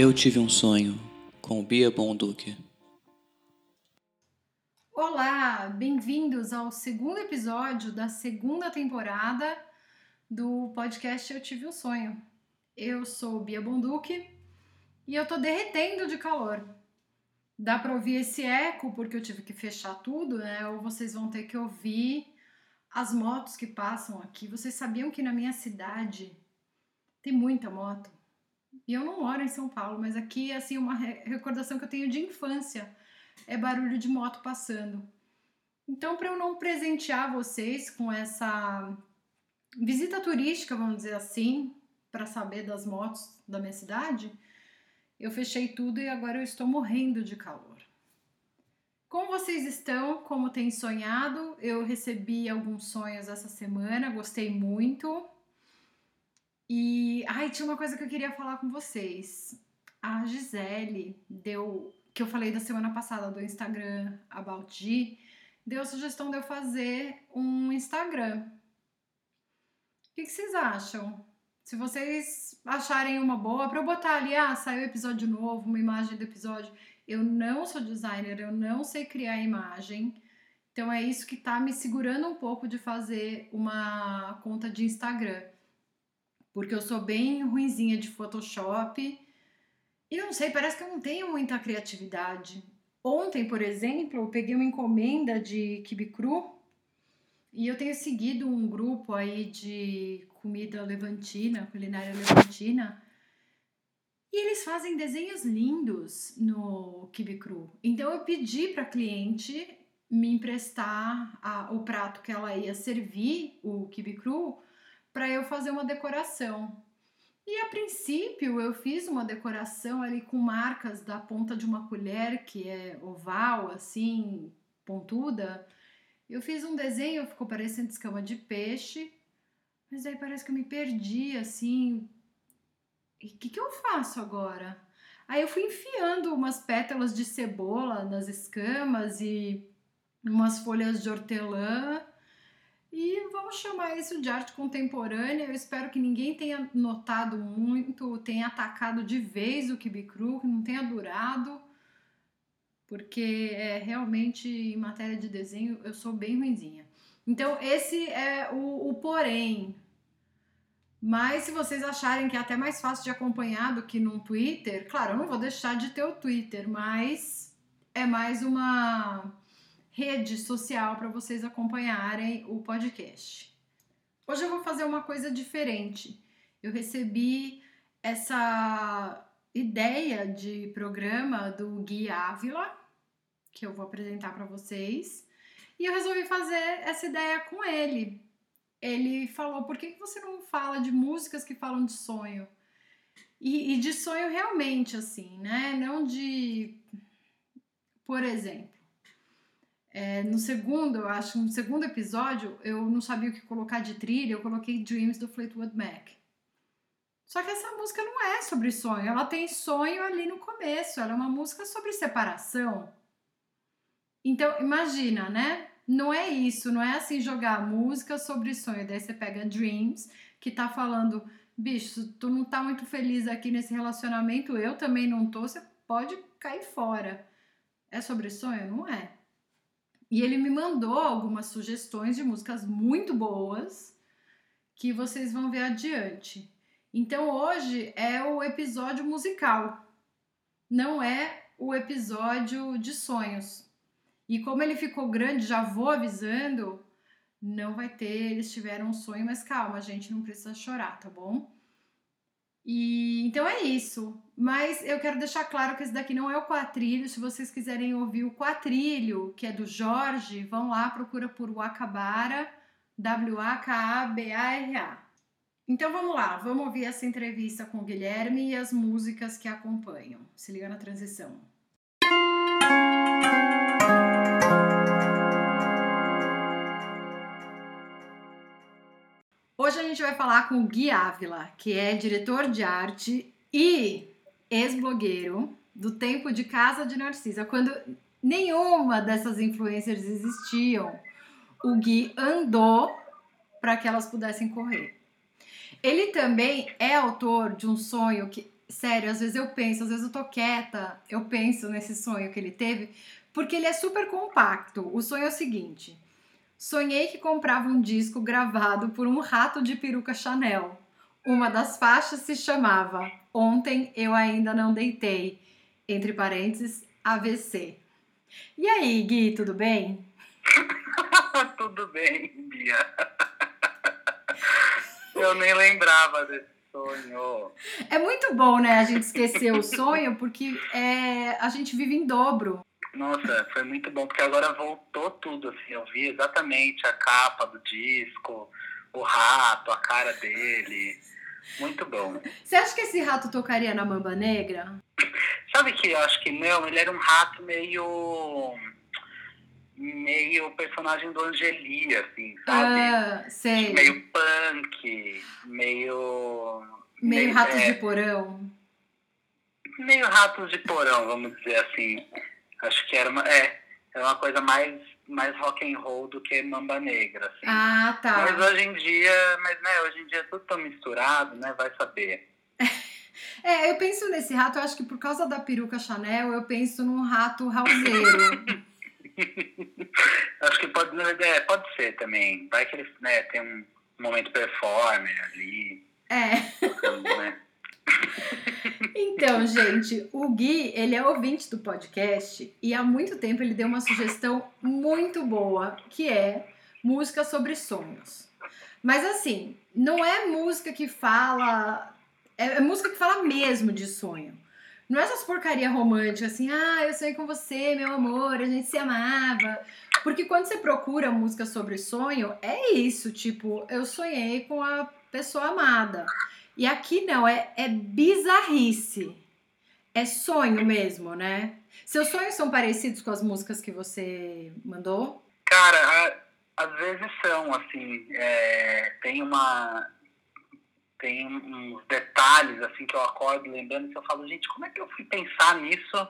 Eu tive um sonho com Bia Bonduque. Olá, bem-vindos ao segundo episódio da segunda temporada do podcast Eu Tive um Sonho. Eu sou Bia Bonduque e eu tô derretendo de calor. Dá pra ouvir esse eco porque eu tive que fechar tudo, né? Ou vocês vão ter que ouvir as motos que passam aqui. Vocês sabiam que na minha cidade tem muita moto? E eu não moro em São Paulo, mas aqui, assim, uma recordação que eu tenho de infância é barulho de moto passando. Então, para eu não presentear vocês com essa visita turística, vamos dizer assim, para saber das motos da minha cidade, eu fechei tudo e agora eu estou morrendo de calor. Como vocês estão? Como têm sonhado? Eu recebi alguns sonhos essa semana, gostei muito. E, ai, tinha uma coisa que eu queria falar com vocês. A Gisele deu, que eu falei da semana passada do Instagram About G, deu a sugestão de eu fazer um Instagram. O que, que vocês acham? Se vocês acharem uma boa, para eu botar ali, ah, saiu episódio novo, uma imagem do episódio. Eu não sou designer, eu não sei criar imagem. Então é isso que tá me segurando um pouco de fazer uma conta de Instagram porque eu sou bem ruinzinha de Photoshop. E não sei, parece que eu não tenho muita criatividade. Ontem, por exemplo, eu peguei uma encomenda de quibe cru e eu tenho seguido um grupo aí de comida levantina, culinária levantina, e eles fazem desenhos lindos no quibe cru. Então eu pedi para cliente me emprestar a, o prato que ela ia servir, o quibe cru, para eu fazer uma decoração. E a princípio eu fiz uma decoração ali com marcas da ponta de uma colher que é oval, assim, pontuda. Eu fiz um desenho, ficou parecendo escama de peixe, mas aí parece que eu me perdi, assim. E o que, que eu faço agora? Aí eu fui enfiando umas pétalas de cebola nas escamas e umas folhas de hortelã e vamos chamar isso de arte contemporânea. Eu espero que ninguém tenha notado muito, tenha atacado de vez o Kibi Cru, que não tenha durado, porque é realmente em matéria de desenho eu sou bem ruinzinha. Então, esse é o, o porém. Mas se vocês acharem que é até mais fácil de acompanhar do que no Twitter, claro, eu não vou deixar de ter o Twitter, mas é mais uma rede social para vocês acompanharem o podcast. Hoje eu vou fazer uma coisa diferente. Eu recebi essa ideia de programa do Gui Ávila, que eu vou apresentar para vocês, e eu resolvi fazer essa ideia com ele. Ele falou: por que você não fala de músicas que falam de sonho? E, e de sonho realmente, assim, né? Não de. Por exemplo, é, no segundo, eu acho, no segundo episódio, eu não sabia o que colocar de trilha, eu coloquei Dreams do Fleetwood Mac. Só que essa música não é sobre sonho, ela tem sonho ali no começo, ela é uma música sobre separação. Então, imagina, né? Não é isso, não é assim jogar música sobre sonho. Daí você pega Dreams, que tá falando, bicho, tu não tá muito feliz aqui nesse relacionamento, eu também não tô, você pode cair fora. É sobre sonho? Não é. E ele me mandou algumas sugestões de músicas muito boas que vocês vão ver adiante. Então hoje é o episódio musical, não é o episódio de sonhos. E como ele ficou grande, já vou avisando, não vai ter, eles tiveram um sonho, mas calma, a gente não precisa chorar, tá bom? E então é isso. Mas eu quero deixar claro que esse daqui não é o quatrilho. Se vocês quiserem ouvir o quatrilho, que é do Jorge, vão lá, procura por Wakabara, W-A-K-A-B-A-R-A. Então vamos lá, vamos ouvir essa entrevista com o Guilherme e as músicas que acompanham. Se liga na transição. Hoje a gente vai falar com o Gui Ávila, que é diretor de arte e ex-blogueiro do tempo de Casa de Narcisa, quando nenhuma dessas influencers existiam. O Gui andou para que elas pudessem correr. Ele também é autor de um sonho que sério, às vezes eu penso, às vezes eu tô quieta, eu penso nesse sonho que ele teve, porque ele é super compacto. O sonho é o seguinte: sonhei que comprava um disco gravado por um rato de peruca Chanel. Uma das faixas se chamava Ontem Eu Ainda Não Deitei, entre parênteses, AVC. E aí, Gui, tudo bem? tudo bem, Bia. Eu nem lembrava desse sonho. É muito bom, né, a gente esquecer o sonho, porque é, a gente vive em dobro. Nossa, foi muito bom, porque agora voltou tudo, assim, eu vi exatamente a capa do disco, o rato, a cara dele. Muito bom. Você acha que esse rato tocaria na Mamba Negra? Sabe que eu acho que não, ele era um rato meio. meio personagem do Angeli, assim, sabe? Ah, sei. Meio punk, meio. Meio, meio ratos é, de porão. Meio ratos de porão, vamos dizer assim. Acho que era uma, é, era uma coisa mais, mais rock and roll do que mamba negra, assim. Ah, tá. Mas hoje em dia, mas né, hoje em dia é tudo tão misturado, né? Vai saber. É, eu penso nesse rato, eu acho que por causa da peruca Chanel, eu penso num rato houseiro. acho que pode, é, pode ser também. Vai que ele né, tem um momento performer ali. É. Né? Então, gente, o Gui, ele é ouvinte do podcast e há muito tempo ele deu uma sugestão muito boa, que é música sobre sonhos. Mas assim, não é música que fala. É, é música que fala mesmo de sonho. Não é essas porcaria romântica assim, ah, eu sonhei com você, meu amor, a gente se amava. Porque quando você procura música sobre sonho, é isso, tipo, eu sonhei com a pessoa amada. E aqui não, é, é bizarrice. É sonho mesmo, né? Seus sonhos são parecidos com as músicas que você mandou? Cara, a, às vezes são, assim. É, tem uma. Tem uns detalhes, assim, que eu acordo lembrando que eu falo, gente, como é que eu fui pensar nisso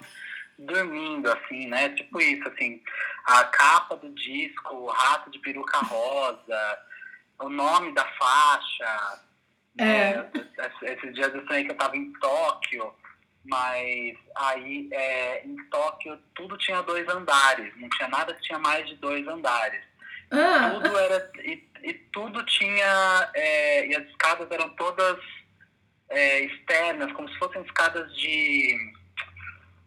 dormindo, assim, né? Tipo isso, assim. A capa do disco, o rato de peruca rosa, o nome da faixa, é. é. Esses dias eu sonhei que eu estava em Tóquio, mas aí é, em Tóquio tudo tinha dois andares, não tinha nada que tinha mais de dois andares. Ah. Tudo era. E, e tudo tinha. É, e as escadas eram todas é, externas, como se fossem escadas de.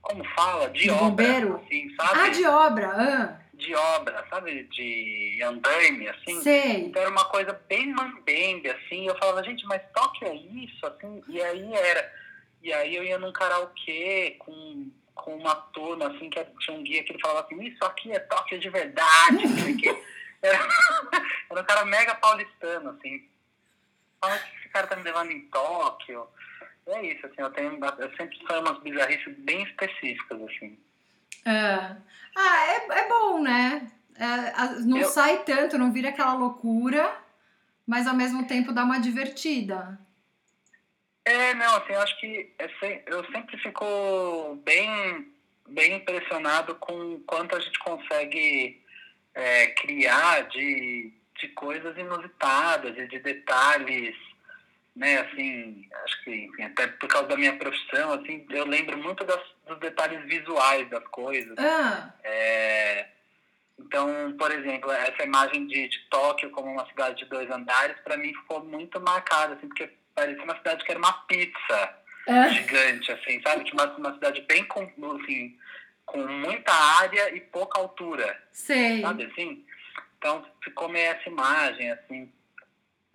Como fala? De, de obra. Bombeiro? Assim, sabe? Ah, de obra. Ah de obra, sabe? De andaime, assim. Sei. Então era uma coisa bem mambembe, assim. Eu falava, gente, mas toque é isso, assim. E aí era. E aí eu ia num karaokê com, com uma turma, assim, que tinha um guia que ele falava assim, isso aqui é toque de verdade, era, era um cara mega paulistano, assim. Fala que esse cara tá me levando em Tóquio. É isso, assim, eu tenho. Eu sempre sonho umas bizarrices bem específicas, assim. É. Ah, é, é bom, né? É, não eu... sai tanto, não vira aquela loucura, mas ao mesmo tempo dá uma divertida. É, não, assim, eu acho que eu sempre fico bem, bem impressionado com quanto a gente consegue é, criar de, de coisas inusitadas e de detalhes né, assim, acho que enfim, até por causa da minha profissão, assim, eu lembro muito das, dos detalhes visuais das coisas. Ah. É, então, por exemplo, essa imagem de, de Tóquio como uma cidade de dois andares, para mim ficou muito marcada, assim, porque parecia uma cidade que era uma pizza ah. gigante, assim, sabe? Tinha uma, uma cidade bem, com, assim, com muita área e pouca altura. Sei. Sabe, assim? Então, ficou meio essa imagem, assim,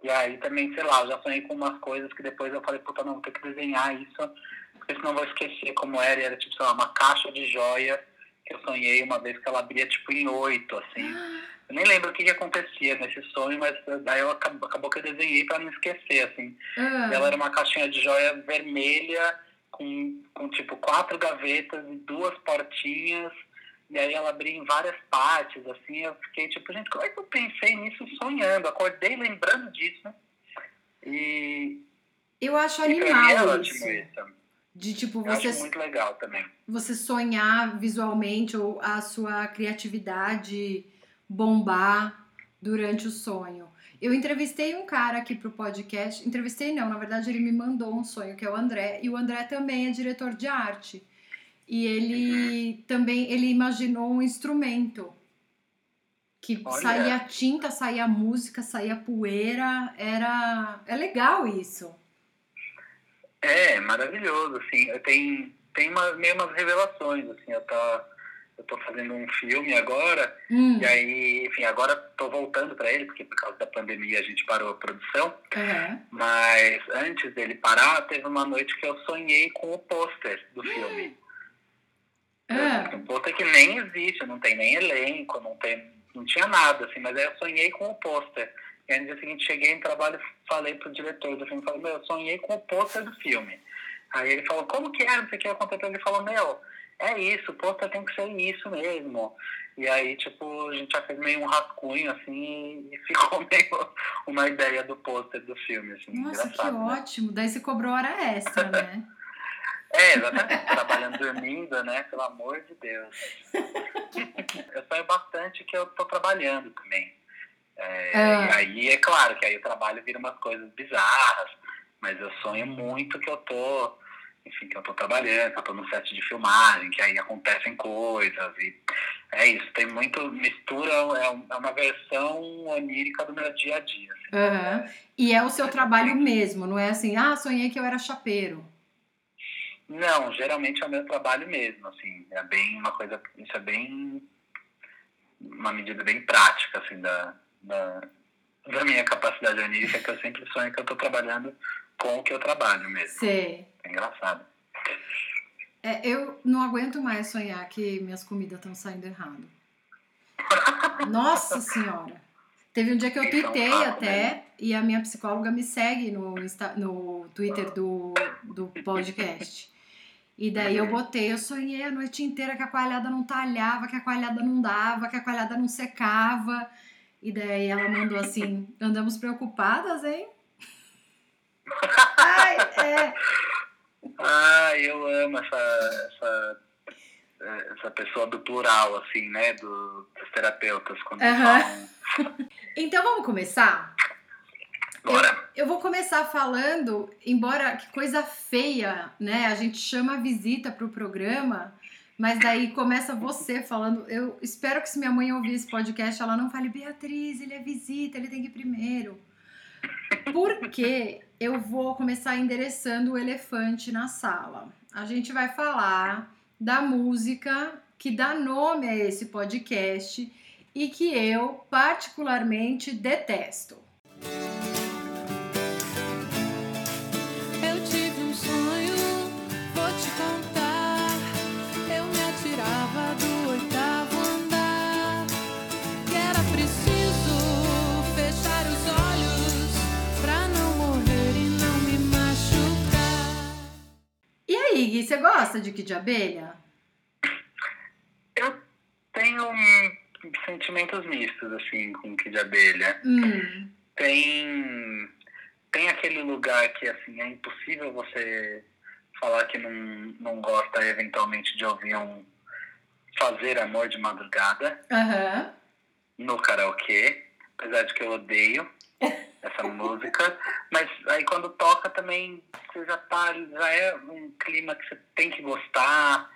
e aí também, sei lá, eu já sonhei com umas coisas que depois eu falei, puta, não, vou ter que desenhar isso, porque senão vou esquecer como era. E era tipo, sei lá, uma caixa de joia que eu sonhei uma vez que ela abria tipo em oito, assim. Eu nem lembro o que, que acontecia nesse sonho, mas daí eu acabou, acabou que eu desenhei para não esquecer, assim. Uhum. Ela era uma caixinha de joia vermelha com, com tipo quatro gavetas e duas portinhas e aí ela abria em várias partes, assim, eu fiquei tipo, gente, como é que eu pensei nisso sonhando? Acordei lembrando disso. E. Eu acho animal isso. isso. De tipo, eu você. Acho muito legal também. Você sonhar visualmente ou a sua criatividade bombar durante o sonho. Eu entrevistei um cara aqui pro podcast. Entrevistei não, na verdade ele me mandou um sonho, que é o André. E o André também é diretor de arte. E ele também ele imaginou um instrumento que Olha. saía tinta, saía música, saía poeira. Era é legal isso. Maravilhoso, assim. Eu tenho, tem uma, meio umas revelações, assim. Eu tô, eu tô fazendo um filme agora, Hum, e aí, enfim, agora tô voltando para ele, porque por causa da pandemia a gente parou a produção. é. Mas antes dele parar, teve uma noite que eu sonhei com o pôster do filme. Ah, Um pôster que nem existe, não tem nem elenco, não, tem, não tinha nada, assim, mas aí eu sonhei com o pôster. E aí no dia seguinte cheguei em trabalho e falei pro diretor do filme, falei, meu, eu sonhei com o pôster do filme. Aí ele falou, como que é? Não sei o que, eu contei pra ele, ele falou, meu, é isso, o pôster tem que ser isso mesmo. E aí, tipo, a gente já fez meio um rascunho, assim, e ficou meio uma ideia do pôster do filme, assim, nossa, que né? ótimo. Daí você cobrou hora extra, né? É, exatamente. Trabalhando dormindo, né? Pelo amor de Deus. eu sonho bastante que eu tô trabalhando também. É, Ah. E aí, é claro que aí o trabalho vira umas coisas bizarras, mas eu sonho muito que eu tô, enfim, que eu tô trabalhando, que eu tô no set de filmagem, que aí acontecem coisas e é isso, tem muito, mistura, é é uma versão onírica do meu dia a dia. assim. Aham. E é o seu trabalho mesmo, não é assim, ah, sonhei que eu era chapeiro. Não, geralmente é o meu trabalho mesmo, assim, é bem uma coisa, isso é bem, uma medida bem prática, assim, da, da, da minha capacidade onírica, que eu sempre sonho que eu tô trabalhando com o que eu trabalho mesmo, Sei. é engraçado. É, eu não aguento mais sonhar que minhas comidas estão saindo errado. Nossa Senhora! Teve um dia que eu é um tuitei saco, até, né? e a minha psicóloga me segue no, Insta- no Twitter do, do podcast. E daí eu botei, eu sonhei a noite inteira que a coalhada não talhava, que a coalhada não dava, que a coalhada não secava. E daí ela mandou assim, andamos preocupadas, hein? Ai, é. Ah, eu amo essa, essa, essa pessoa do plural, assim, né, do, dos terapeutas, quando Aham. falam, Então vamos começar? bora. Eu vou começar falando, embora que coisa feia, né? A gente chama a visita pro programa, mas daí começa você falando. Eu espero que se minha mãe ouvir esse podcast, ela não fale, Beatriz, ele é visita, ele tem que ir primeiro. Porque eu vou começar endereçando o elefante na sala. A gente vai falar da música que dá nome a esse podcast e que eu particularmente detesto. E você gosta de Kid de Abelha? Eu tenho um, sentimentos mistos, assim, com Kid Abelha. Hum, tem tem aquele lugar que assim é impossível você falar que não, não gosta eventualmente de ouvir um fazer amor de madrugada aham. no karaokê, apesar de que eu odeio essa música, mas aí quando toca também você já tá, já é um clima que você tem que gostar,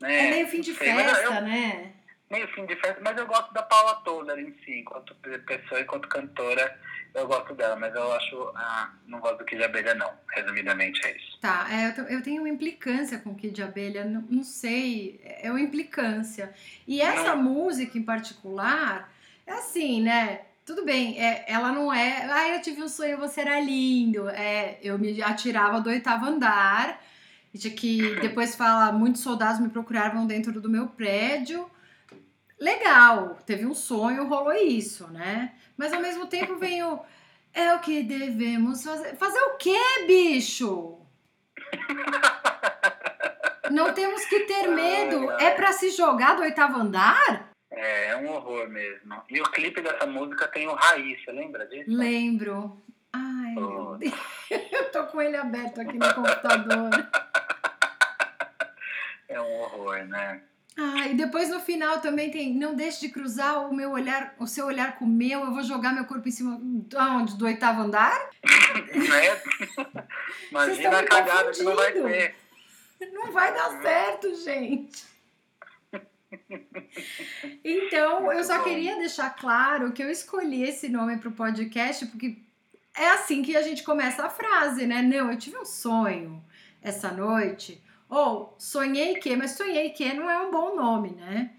né? É meio fim de sei, mas eu- festa, né? meio fim de festa, mas eu gosto da Paula Toller em si, enquanto pessoa, enquanto cantora, eu gosto dela, mas eu acho, ah, não gosto do Kid de Abelha não, resumidamente é isso. Tá, é, eu, te- eu tenho uma implicância com Kid de Abelha, não, não sei, é uma implicância. E essa Não. música em particular, é assim, né? Tudo bem, é, ela não é. Ah, eu tive um sonho, você era lindo. É, eu me atirava do oitavo andar, e tinha que depois fala, muitos soldados me procuravam dentro do meu prédio. Legal, teve um sonho, rolou isso, né? Mas ao mesmo tempo vem o. É o que devemos fazer. Fazer o quê, bicho? Não temos que ter medo. É pra se jogar do oitavo andar? É, é um horror mesmo. E o clipe dessa música tem o Raiz, você lembra disso? Lembro. Ai, Oh. Eu tô com ele aberto aqui no computador. É um horror, né? Ah, e depois no final também tem não deixe de cruzar o meu olhar, o seu olhar com o meu, eu vou jogar meu corpo em cima aonde? Do oitavo andar? né? Imagina a cagada que não vai ter. Não vai dar certo, gente. Então, eu Muito só bom. queria deixar claro que eu escolhi esse nome pro podcast porque é assim que a gente começa a frase, né? Não, eu tive um sonho essa noite. Ou sonhei que, mas sonhei que não é um bom nome, né?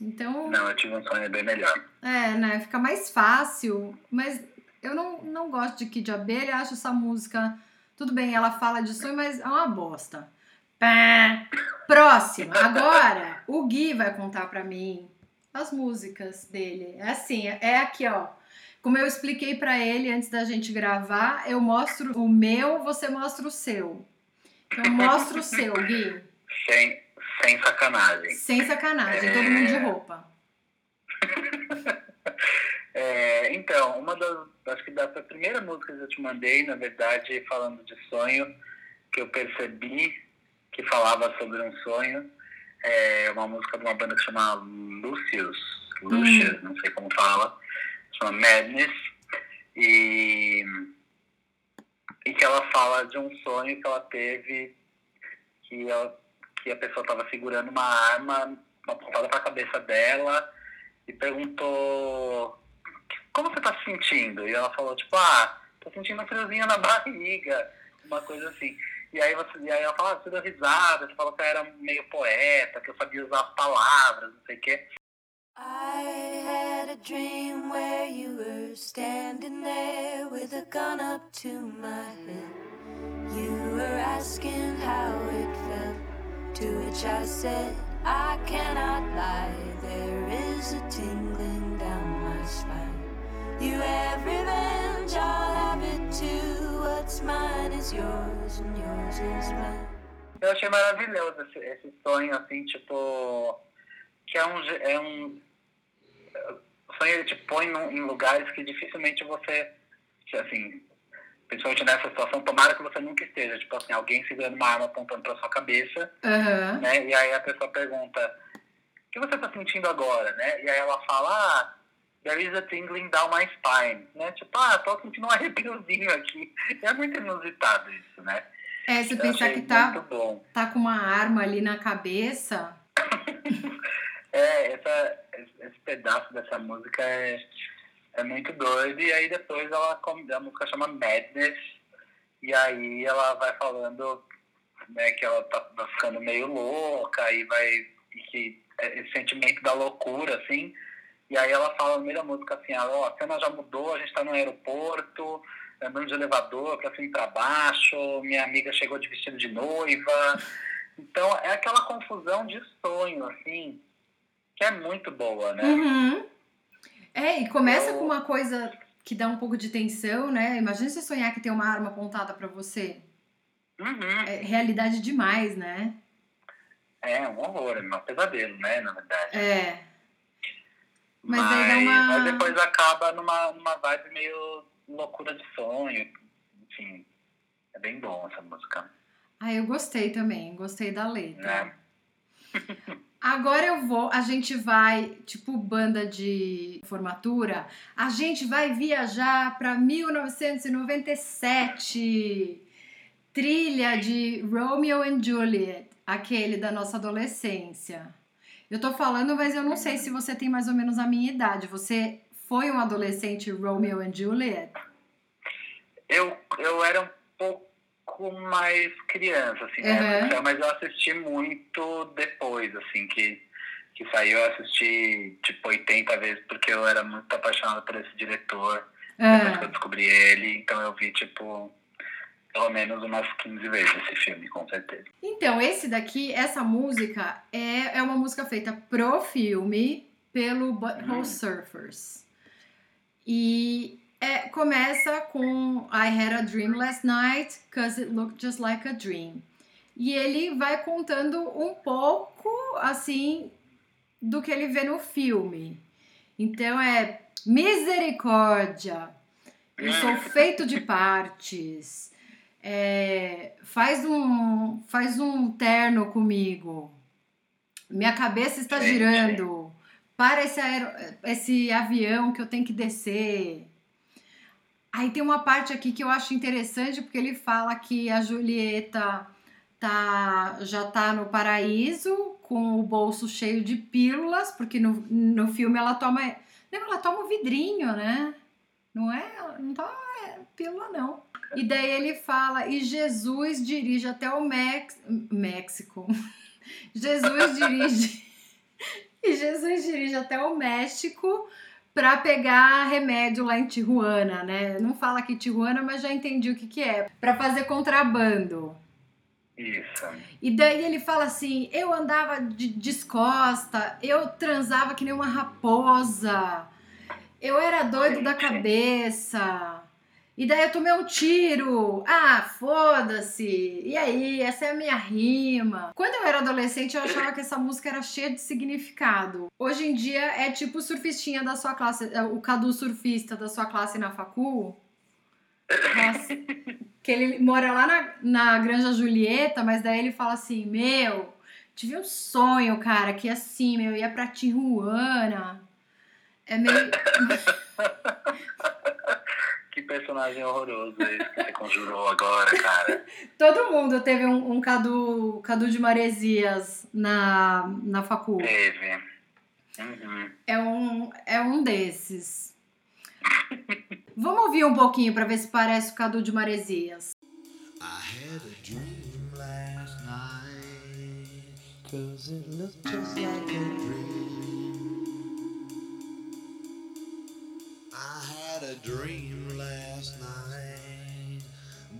Então, Não, eu tive um sonho bem melhor. é, né? Fica mais fácil. Mas eu não, não gosto de Kid Abelha, acho essa música. Tudo bem, ela fala de sonho, mas é uma bosta. Pá. Próximo. Agora, o Gui vai contar pra mim as músicas dele. É assim, é aqui, ó. Como eu expliquei pra ele antes da gente gravar, eu mostro o meu, você mostra o seu. Então, mostra o seu, Gui. Sem, sem sacanagem. Sem sacanagem, todo mundo de roupa. É, então, uma das. Acho que das primeiras músicas que eu te mandei, na verdade, falando de sonho, que eu percebi que falava sobre um sonho, é uma música de uma banda que chama Lucius. Lucius, não sei como fala. Chama Madness. E. E que ela fala de um sonho que ela teve que, ela, que a pessoa estava segurando uma arma apontada para a cabeça dela e perguntou como você tá se sentindo? E ela falou, tipo, ah, tô sentindo um friozinho na barriga, uma coisa assim. E aí, você, e aí ela fala, ah, você deu risada, você falou que eu era meio poeta, que eu sabia usar as palavras, não sei o quê. I had a dream where you were standing there with a gun up to my head. You were asking how it felt, to which I said, I cannot lie. There is a tingling down my spine. You have revenge, I'll have it too. What's mine is yours, and yours. Eu achei maravilhoso esse, esse sonho, assim, tipo, que é um, é um o sonho ele te põe num- em lugares que dificilmente você, assim, principalmente nessa situação, tomara que você nunca esteja, tipo assim, alguém segurando uma arma apontando pra sua cabeça, Aham. né? E aí a pessoa pergunta, o que você tá sentindo agora, né? E aí ela fala, ah, there is a tingling down my spine, né? Tipo, ah, tô sentindo um arrepiozinho aqui. É muito inusitado isso, né? É, você Eu pensar que tá, tá com uma arma ali na cabeça. É, essa, esse pedaço dessa música é, é muito doido. E aí depois ela, a música chama Madness. E aí ela vai falando né, que ela tá, tá ficando meio louca e vai. E que é esse sentimento da loucura, assim. E aí ela fala no meio da música assim, ah, ó, a cena já mudou, a gente tá no aeroporto, andando de elevador pra cima e pra baixo, minha amiga chegou de vestido de noiva. Então é aquela confusão de sonho, assim, que é muito boa, né? Uhum. É, e começa Eu- com uma coisa que dá um pouco de tensão, né? Imagina você sonhar que tem uma arma apontada pra você. Uhum. É realidade demais, né? É um horror, é um pesadelo, né, na verdade. É. Mas Mas, uma- mas depois acaba numa, numa vibe meio loucura de sonho. Enfim, é bem bom essa música, Ah, eu gostei também, gostei da letra. né? Agora eu vou, a gente vai, tipo banda de formatura, a gente vai viajar para 1997. Trilha de Romeo and Juliet, aquele da nossa adolescência. Eu tô falando, mas eu não sei se você tem mais ou menos a minha idade. Você foi um adolescente Romeo and Juliet? Eu, eu era um pouco mais criança, assim, né? Uhum. época, mas eu assisti muito depois, assim, que, que saiu. Eu assisti, tipo, 80 vezes, porque eu era muito apaixonado por esse diretor. Depois que eu descobri ele, então eu vi, tipo, pelo menos umas 15 vezes esse filme, com certeza. Então, esse daqui, essa música é, é uma música feita pro filme pelo Butthole Hum. Surfers. E é, começa com I had a dream last night, cause it looked just like a dream. E ele vai contando um pouco, assim, do que ele vê no filme. Então é misericórdia, eu sou feito de partes. É, faz um faz um terno comigo. Minha cabeça está girando. Para esse, esse avião que eu tenho que descer. Aí tem uma parte aqui que eu acho interessante, porque ele fala que a Julieta tá, já tá no paraíso, com o bolso cheio de pílulas, porque no, no filme ela toma. Não, ela toma um vidrinho, né? Não é? Não toma é, pílula, não. E daí ele fala, e Jesus dirige até o Mex... México. Jesus dirige. E Jesus dirige até o México para pegar remédio lá em Tijuana, né? Não fala aqui Tijuana, mas já entendi o que, que é. Para fazer contrabando. Isso. E daí ele fala assim: eu andava de descosta, eu transava que nem uma raposa, eu era doido da cabeça. E daí eu tomei um tiro. Ah, foda-se. E aí, essa é a minha rima. Quando eu era adolescente, eu achava que essa música era cheia de significado. Hoje em dia é tipo o surfistinha da sua classe, é, o Cadu surfista da sua classe na facul. Nossa. Que ele mora lá na, na Granja Julieta, mas daí ele fala assim: Meu, tive um sonho, cara, que assim, meu, eu ia pra Tijuana. É meio. Que personagem horroroso esse que você conjurou agora, cara. Todo mundo teve um, um Cadu, Cadu de Maresias na, na facul. Teve. Uhum. É um, é um desses. Vamos ouvir um pouquinho pra ver se parece o Cadu de Maresias. I had a dream last night, cause it looked just like a dream. A dream last night,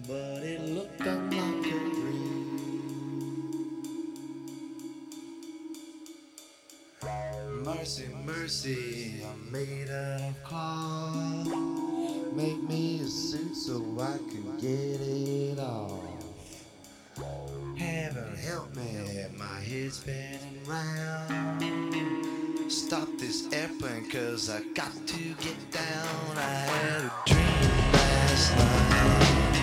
but it looked unlike a dream. Mercy, mercy, I'm made of cloth. Make me a suit so I can get it off. Heaven help me, my head's spinning round. Stop this airplane, cause I got to get down. I had a dream last night.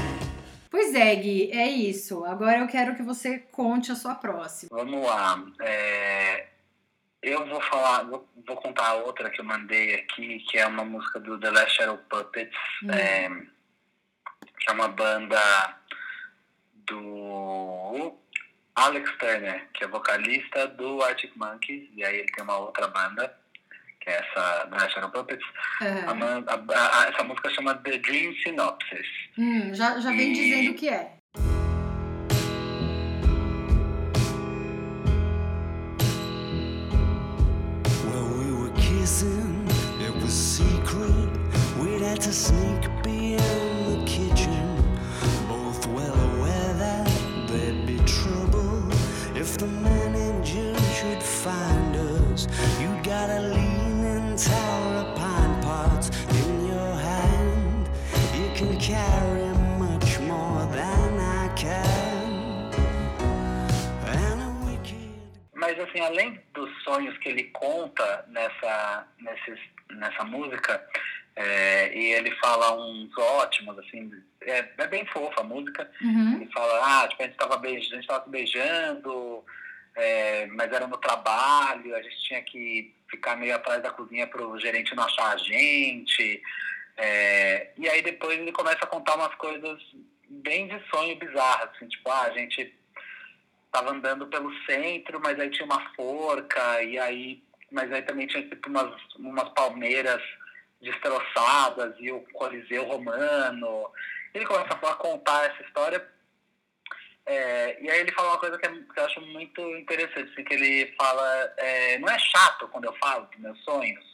Pois é, Gui, é isso. Agora eu quero que você conte a sua próxima. Vamos lá. É, eu vou falar, vou, vou contar outra que eu mandei aqui, que é uma música do The Last Shadow Puppets, Hum. é, que é uma banda do Alex Turner, que é vocalista do Arctic Monkeys, e aí ele tem uma outra banda, que é essa Last Shadow Puppets. É. A a- a- essa música chama The Dream Synopsis. Hum, já, já vem E- dizendo o que é. When we were kissing, it was secret. We'd had to sneak assim, além dos sonhos que ele conta nessa, nesses, nessa música, é, e ele fala uns ótimos, assim, é, é bem fofa a música. Uhum. Ele fala, ah, tipo, a gente tava beijando, a gente tava se beijando, é, mas era no trabalho, a gente tinha que ficar meio atrás da cozinha pro gerente não achar a gente. É, e aí depois ele começa a contar umas coisas bem de sonho bizarras, assim, tipo, ah, a gente tava andando pelo centro, mas aí tinha uma forca, e aí, mas aí também tinha tipo umas, umas palmeiras destroçadas e o Coliseu Romano. Ele começa a contar essa história. é, e aí ele fala uma coisa que, é- eu acho muito interessante, assim, que ele fala, é, não é chato quando eu falo dos meus sonhos?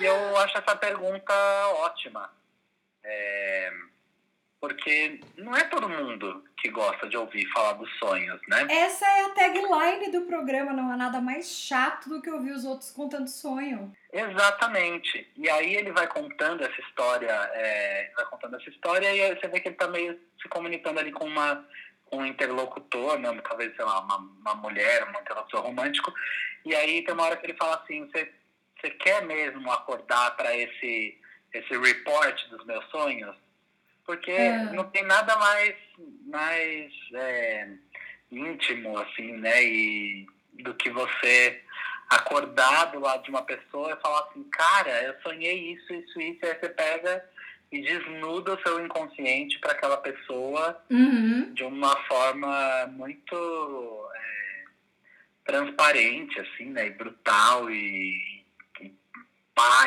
E eu acho essa pergunta ótima. É, porque não é todo mundo que gosta de ouvir falar dos sonhos, né? Essa é a tagline do programa, não há nada mais chato do que ouvir os outros contando sonho. Exatamente. E aí ele vai contando essa história, é, vai contando essa história e você vê que ele tá meio se comunicando ali com uma um interlocutor, né? talvez, sei lá, uma, uma mulher, um interlocutor romântico. E aí tem uma hora que ele fala assim, você, você quer mesmo acordar para esse, esse report dos meus sonhos? Porque É. não tem nada mais, mais é, íntimo, assim, né? E, do que você acordar do lado de uma pessoa e falar assim, cara, eu sonhei isso, isso, isso, e aí você pega e desnuda o seu inconsciente para aquela pessoa Uhum. de uma forma muito é, transparente, assim, né? E brutal e, e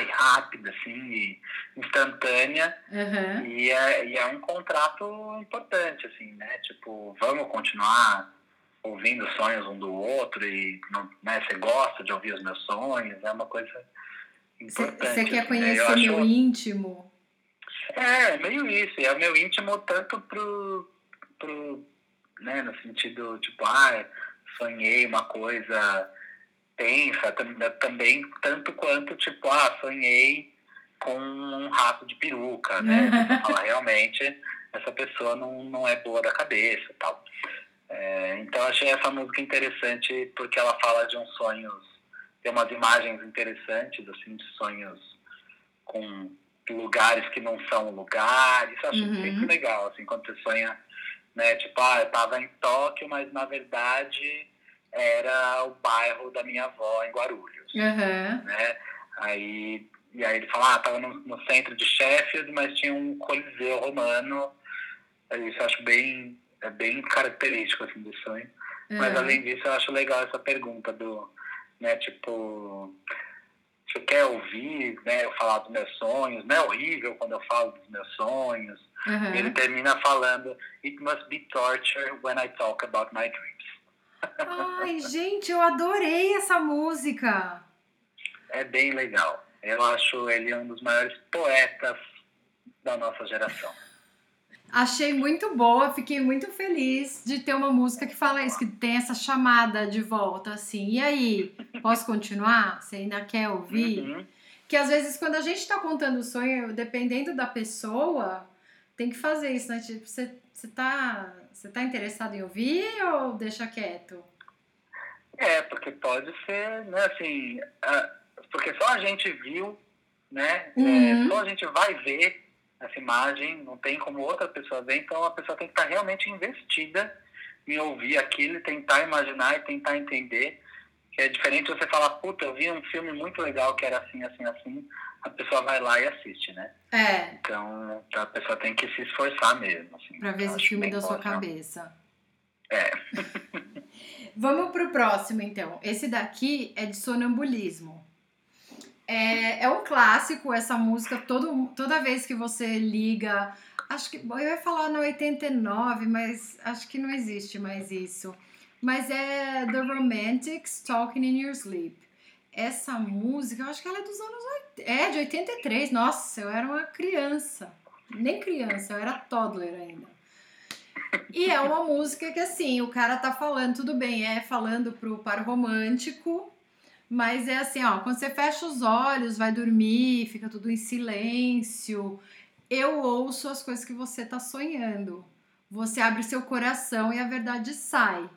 e rápida, assim, instantânea. Uhum. E é, e é um contrato importante, assim, né? Tipo, vamos continuar ouvindo os sonhos um do outro e não, né, você gosta de ouvir os meus sonhos, é uma coisa importante. Você quer assim, né? conhecer Eu acho- meu íntimo? é, meio isso. É o meu íntimo tanto pro, pro né, no sentido, tipo, ah, sonhei uma coisa tensa, tam- também tanto quanto, tipo, ah, sonhei com um rato de peruca, né? Você fala, realmente, essa pessoa não, não é boa da cabeça e tal. É, então, eu achei essa música interessante porque ela fala de uns sonhos, tem umas imagens interessantes, assim, de sonhos com lugares que não são lugares. Acho Uhum. sempre legal, assim, quando você sonha, né? Tipo, ah, eu tava em Tóquio, mas na verdade era o bairro da minha avó em Guarulhos, Uhum. né? Aí, e aí ele fala, ah, tava no, no centro de Sheffield, mas tinha um coliseu romano. Isso eu acho bem, é bem característico, assim, do sonho. Mas Uhum. além disso, eu acho legal essa pergunta do, né, tipo, você quer ouvir, né, eu falar dos meus sonhos, não é horrível quando eu falo dos meus sonhos. Uhum. Ele termina falando, it must be torture when I talk about my dreams. Ai, gente, eu adorei essa música. É bem legal. Eu acho ele um dos maiores poetas da nossa geração. Achei muito boa, fiquei muito feliz de ter uma música que fala isso, que tem essa chamada de volta, assim. E aí, posso continuar? Você ainda quer ouvir? Uhum. Que às vezes, quando a gente tá contando o sonho, dependendo da pessoa, tem que fazer isso, né? Tipo, você, você, tá, você tá interessado em ouvir ou deixa quieto? É, porque pode ser, né, assim, porque só a gente viu, né, Uhum. é, só a gente vai ver essa imagem, não tem como outra pessoa ver, então a pessoa tem que estar realmente investida em ouvir aquilo, tentar imaginar e tentar entender, é diferente você falar, puta, eu vi um filme muito legal que era assim, assim, assim, a pessoa vai lá e assiste, né? É, Então a pessoa tem que se esforçar mesmo, assim. pra ver esse acho filme da sua cabeça. É. Vamos pro próximo, então. Esse daqui é de sonambulismo. É, é um clássico essa música, todo, toda vez que você liga. Acho que. Eu ia falar no 89, mas acho que não existe mais isso. Mas é The Romantics Talking in Your Sleep. Essa música, eu acho que ela é dos anos 80. É, de 83. Nossa, eu era uma criança. Nem criança, eu era toddler ainda. E é uma música que, assim, o cara tá falando, tudo bem, é falando pro par romântico, mas é assim, ó, quando você fecha os olhos, vai dormir, fica tudo em silêncio, eu ouço as coisas que você tá sonhando. Você abre seu coração e a verdade sai.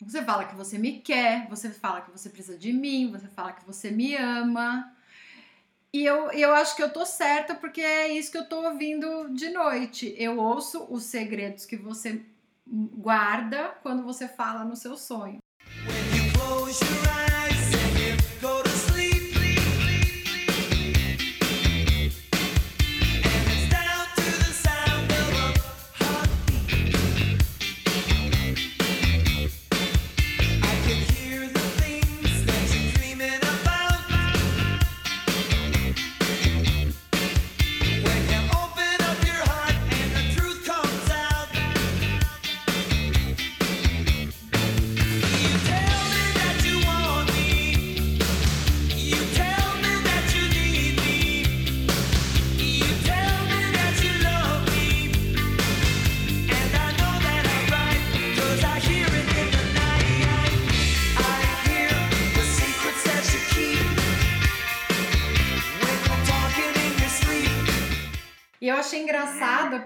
Você fala que você me quer, você fala que você precisa de mim, você fala que você me ama. E eu, eu acho que eu tô certa porque é isso que eu tô ouvindo de noite. Eu ouço os segredos que você guarda quando você fala no seu sonho. You close your eyes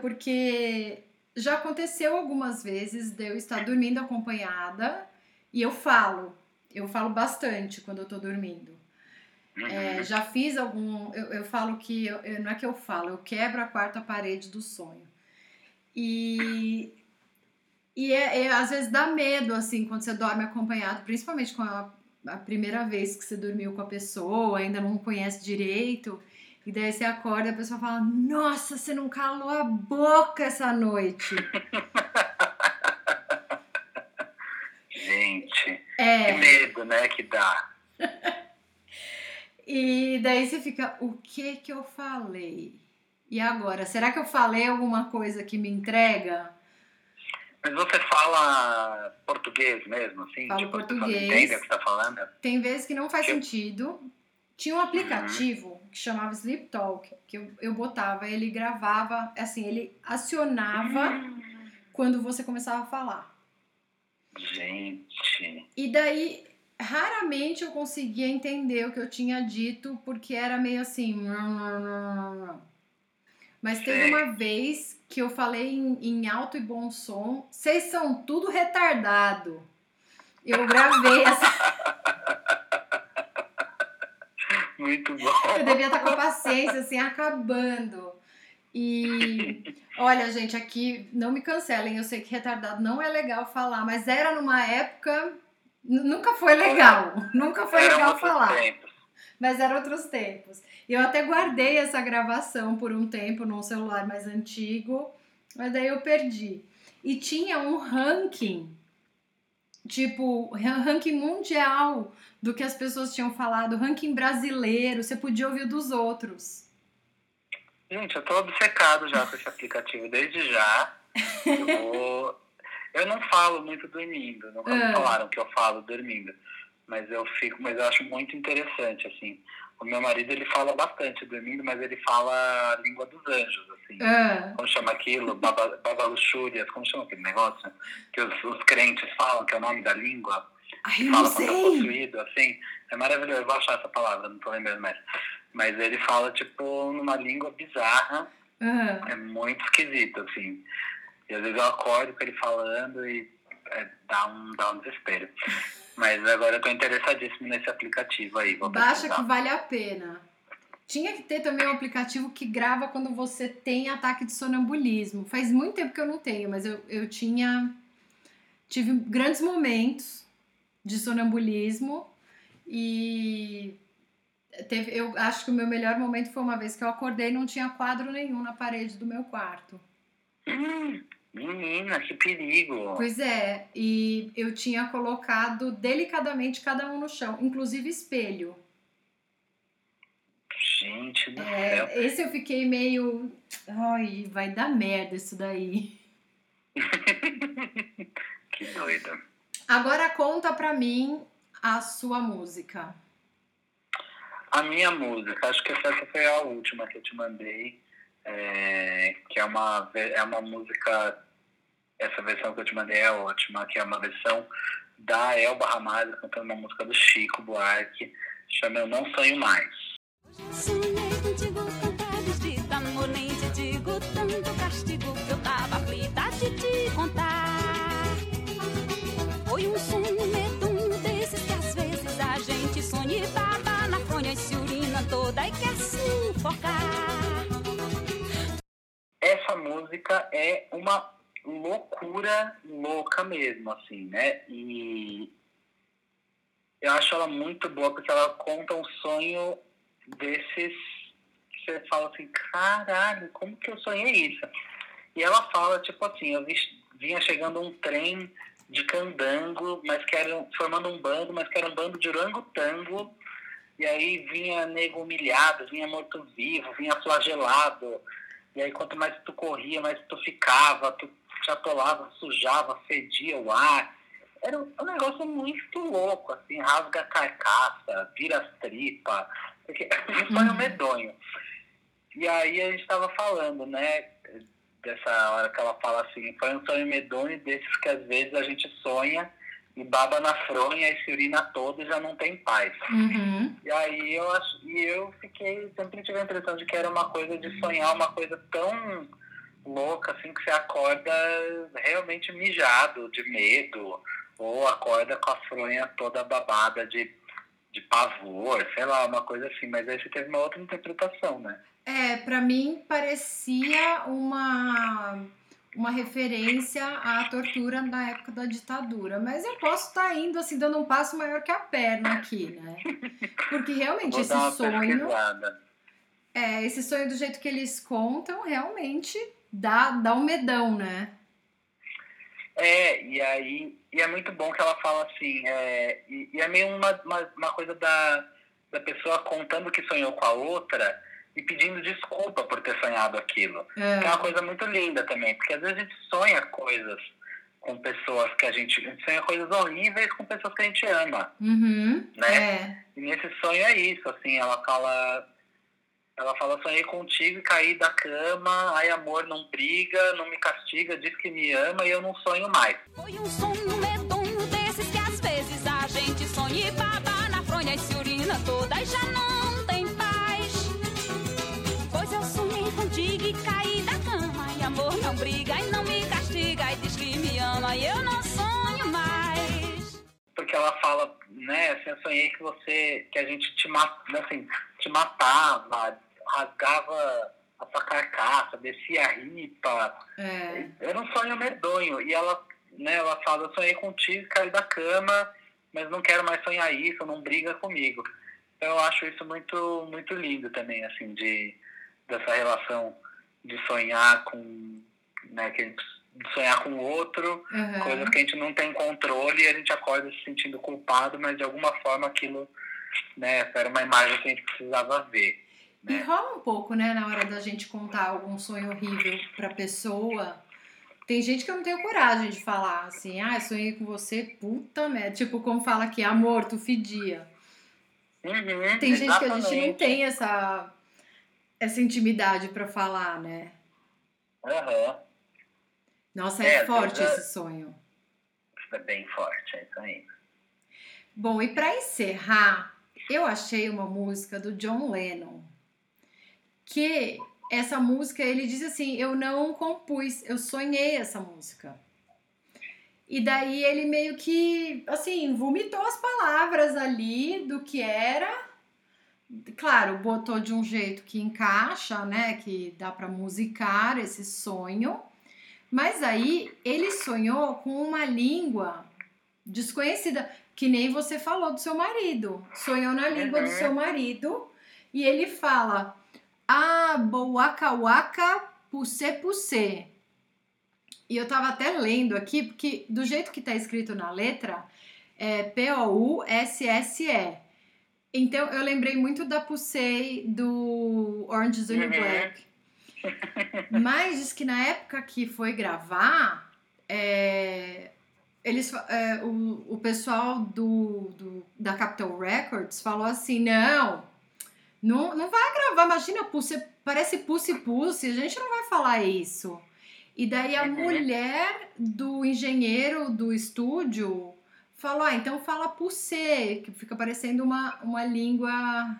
porque já aconteceu algumas vezes de eu estar dormindo acompanhada e eu falo. Eu falo bastante quando eu tô dormindo. É, já fiz algum. Eu, eu falo que. eu- eu- não é que eu falo, eu quebro a quarta parede do sonho. E. E é, é, às vezes dá medo, assim, quando você dorme acompanhado, principalmente com a, a primeira vez que você dormiu com a pessoa, ainda não conhece direito. E daí você acorda e a pessoa fala: Nossa, você não calou a boca essa noite. Gente, que É. medo, né, que dá. E daí você fica: O que que eu falei? E agora? Será que eu falei alguma coisa que me entrega? Mas você fala português mesmo, assim? Falo tipo, português. entende o que você tá falando? Tem vezes que não faz Eu- sentido. Tinha um aplicativo que chamava Sleep Talk, que eu, eu botava, ele gravava, assim, ele acionava quando você começava a falar. Gente, E daí, raramente eu conseguia entender o que eu tinha dito, porque era meio assim. Mas teve uma vez que eu falei em, em alto e bom som, vocês são tudo retardado. Eu gravei essa. muito bom. Eu devia estar com a paciência, assim, acabando. E olha, gente, aqui não me cancelem. Eu sei que retardado não é legal falar, mas era numa época. Nunca foi legal. Nunca foi Eram legal falar. tempos. Mas eram outros tempos. Eu até guardei essa gravação por um tempo num celular mais antigo, mas daí eu perdi. E tinha um ranking, tipo, ra- ranking mundial do que as pessoas tinham falado, ranking brasileiro, você podia ouvir dos outros. Gente, eu tô obcecado já com esse aplicativo desde já. Eu vou. Eu não falo muito dormindo, nunca me Ah. falaram que eu falo dormindo. Mas eu fico, mas eu acho muito interessante, assim. O meu marido ele fala bastante dormindo, mas ele fala a língua dos anjos, assim. Ah, Como chama aquilo? Baba, babaluxúrias, como chama aquele negócio? Que os, os crentes falam que é o nome da língua. ai, fala não quando é sei. possuído, assim. É maravilhoso, eu vou achar essa palavra, não tô lembrando mais. Mas ele fala, tipo, numa língua bizarra, Ah, é muito esquisito, assim. E às vezes eu acordo com ele falando e é, dá, um, dá um desespero. Mas agora eu tô interessadíssimo nesse aplicativo aí. Vou baixa pesquisar. que vale a pena. Tinha que ter também um aplicativo que grava quando você tem ataque de sonambulismo. Faz muito tempo que eu não tenho, mas eu, eu tinha. Tive grandes momentos de sonambulismo e. Teve, eu acho que o meu melhor momento foi uma vez que eu acordei e não tinha quadro nenhum na parede do meu quarto. Hum, menina, que perigo. Pois é, e eu tinha colocado delicadamente cada um no chão, inclusive espelho. Gente do céu. É, esse eu fiquei meio. Ai, vai dar merda isso daí. Que doido. Agora conta pra mim a sua música. A minha música, acho que essa foi a última que eu te mandei, é, que é uma, é uma música, essa versão que eu te mandei é ótima, que é uma versão da Elba Ramalho cantando uma música do Chico Buarque, chama Eu Não Sonho Mais. Essa música é uma loucura louca mesmo, assim, né? E eu acho ela muito boa porque ela conta um sonho desses que você fala assim, caralho, como que eu sonhei isso? E ela fala, tipo assim, eu vi, vinha chegando um trem de candango, mas que era formando um bando, mas que era um bando de orangotango, e aí vinha nego humilhado, vinha morto-vivo, vinha flagelado, e aí quanto mais tu corria, mais tu ficava, tu te atolava, sujava, fedia o ar. Era um um negócio muito louco, assim, rasga a carcaça, vira as tripas, porque é um sonho Uhum. medonho. E aí a gente estava falando, né, dessa hora que ela fala assim, foi um sonho medonho desses que às vezes a gente sonha e baba na fronha e se urina todo e já não tem paz. Uhum. E aí eu acho, e eu fiquei, sempre tive a impressão de que era uma coisa de sonhar uma coisa tão louca assim que você acorda realmente mijado de medo, ou acorda com a fronha toda babada de, de pavor, sei lá, uma coisa assim, mas aí você teve uma outra interpretação, né? É, pra mim parecia uma uma referência à tortura na época da ditadura. Mas eu posso estar indo assim, dando um passo maior que a perna aqui, né? Porque realmente Vou esse sonho. É, esse sonho do jeito que eles contam, realmente dá, dá um medão, né? É, e aí, e é muito bom que ela fala assim, é, e, e é meio uma, uma, uma coisa da, da pessoa contando que sonhou com a outra e pedindo desculpa por ter sonhado aquilo. Que é uma É. coisa muito linda também, porque às vezes a gente sonha coisas com pessoas que a gente, a gente sonha coisas horríveis com pessoas que a gente ama. Uhum, Né? é. E nesse sonho é isso, assim, ela fala. Ela fala, sonhei contigo e caí da cama, ai amor, não briga, não me castiga, diz que me ama e eu não sonho mais. Foi um sonho medonho Porque ela fala, né, assim, eu sonhei que você, que a gente te, ma- assim, te matava, rasgava a sua carcaça, descia a ripa, É. Era um sonho medonho. E ela, né, ela fala, eu sonhei contigo, caí da cama, mas não quero mais sonhar isso, não briga comigo. Então eu acho isso muito, muito lindo também, assim, de, dessa relação de sonhar com, né, que a gente- sonhar com o outro, Uhum. coisas que a gente não tem controle e a gente acorda se sentindo culpado, mas de alguma forma aquilo, né, era uma imagem que a gente precisava ver. E rola um pouco, né, na hora da gente contar algum sonho horrível pra pessoa. Tem gente que eu não tenho coragem de falar assim, ah, sonhei com você, puta merda. Tipo, como fala aqui, amor, tu fedia. Uhum, Tem gente que a gente não exatamente. tem essa, essa intimidade pra falar, né? Aham. Nossa, É, é, forte vezes esse sonho. É bem forte, é isso aí. Bom, e pra encerrar, eu achei uma música do John Lennon. Que essa música, ele diz assim: Eu não compus, eu sonhei essa música. E daí ele meio que, assim, vomitou as palavras ali do que era. Claro, botou de um jeito que encaixa, né? Que dá pra musicar esse sonho. Mas aí ele sonhou com uma língua desconhecida, que nem você falou do seu marido. Sonhou na língua do Uhum. seu marido e ele fala: Ah, boaka waka pussê pussê. E eu tava até lendo aqui, porque do jeito que tá escrito na letra, é P-O-U-S-S-E. Então eu lembrei muito da Pussei do Orange is the New. Black. Mas diz que na época que foi gravar, é, eles, é, o, o pessoal do, do- da Capitol Records falou assim: não, não, não vai gravar, imagina, Pussy, parece Pussy Pussy, a gente não vai falar isso. E daí a Uhum. mulher do engenheiro do estúdio falou: ah, então fala Pussy, que fica parecendo uma, uma língua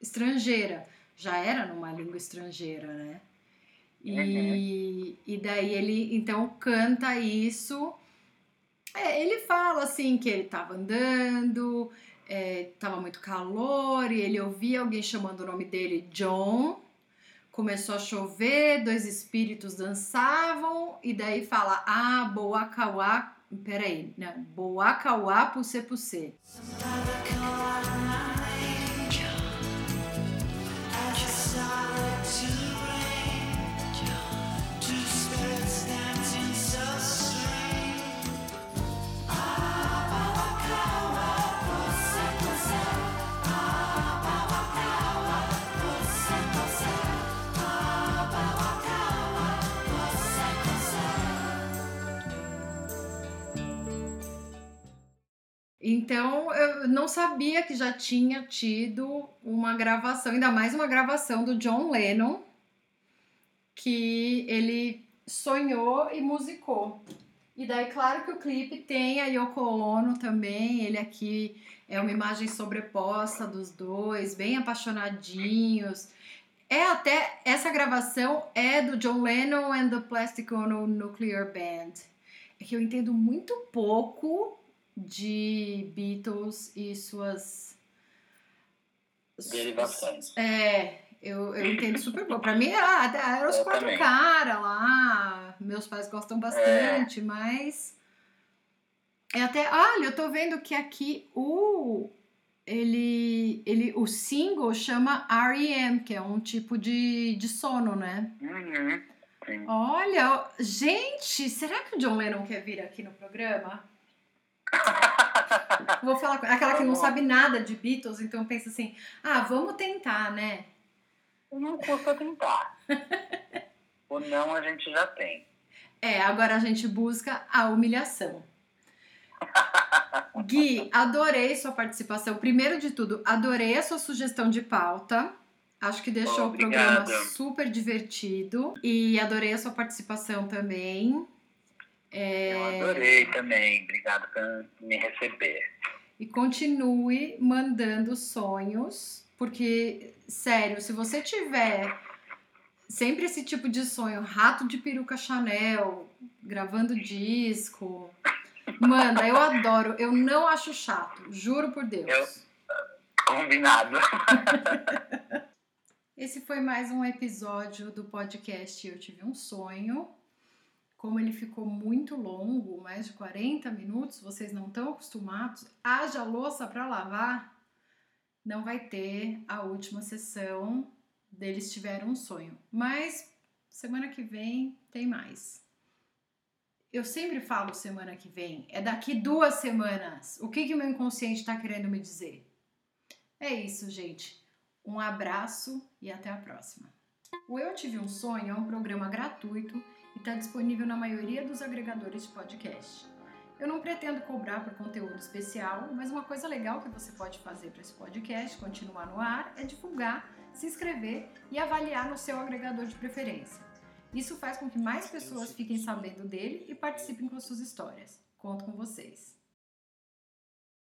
estrangeira. Já era numa língua estrangeira, né? E, e daí ele então canta isso. É, ele fala assim que ele tava andando, é, tava muito calor e ele ouvia alguém chamando o nome dele John. Começou a chover, dois espíritos dançavam e daí fala ah, boa kauá, peraí, né? Boa kauá pussê pussê. Então eu não sabia que já tinha tido uma gravação, ainda mais uma gravação do John Lennon, que ele sonhou e musicou. E daí, claro que o clipe tem a Yoko Ono também, ele aqui é uma imagem sobreposta dos dois, bem apaixonadinhos. É até, essa gravação é do John Lennon and the Plastic Ono Nuclear Band. É que eu entendo muito pouco de Beatles e suas Derivações. é, Eu, eu entendo super bom. Pra mim, ah, era os Eu quatro caras lá. Meus pais gostam bastante, mas. É até. Olha, eu tô vendo que aqui o. Ele, ele, o single chama REM, que é um tipo de, de sono, né? Uhum. Olha, gente, será que o John Lennon quer vir aqui no programa? Vou falar com aquela que não sabe nada de Beatles, então pensa assim: ah, vamos tentar, né? Não custa tentar. o não a gente já tem. É, agora a gente busca a humilhação. Gui, adorei sua participação. Primeiro de tudo, adorei a sua sugestão de pauta. Acho que deixou o programa super divertido. E adorei a sua participação também. É, Eu adorei também. Obrigado por me receber. E continue mandando sonhos, porque, sério, se você tiver sempre esse tipo de sonho, rato de peruca Chanel, gravando disco, manda, eu adoro, eu não acho chato, juro por Deus. Eu- Combinado. Esse foi mais um episódio do podcast Eu Tive um Sonho. Como ele ficou muito longo, mais de 40 minutos, vocês não estão acostumados, haja louça para lavar, não vai ter a última sessão deles tiveram um sonho. Mas semana que vem tem mais. Eu sempre falo semana que vem, é daqui duas semanas. O que, que o meu inconsciente está querendo me dizer? É isso, gente. Um abraço e até a próxima. O Eu Tive um Sonho é um programa gratuito está disponível na maioria dos agregadores de podcast. Eu não pretendo cobrar por conteúdo especial, mas uma coisa legal que você pode fazer para esse podcast continuar no ar é divulgar, se inscrever e avaliar no seu agregador de preferência. Isso faz com que mais pessoas fiquem sabendo dele e participem com suas histórias. Conto com vocês.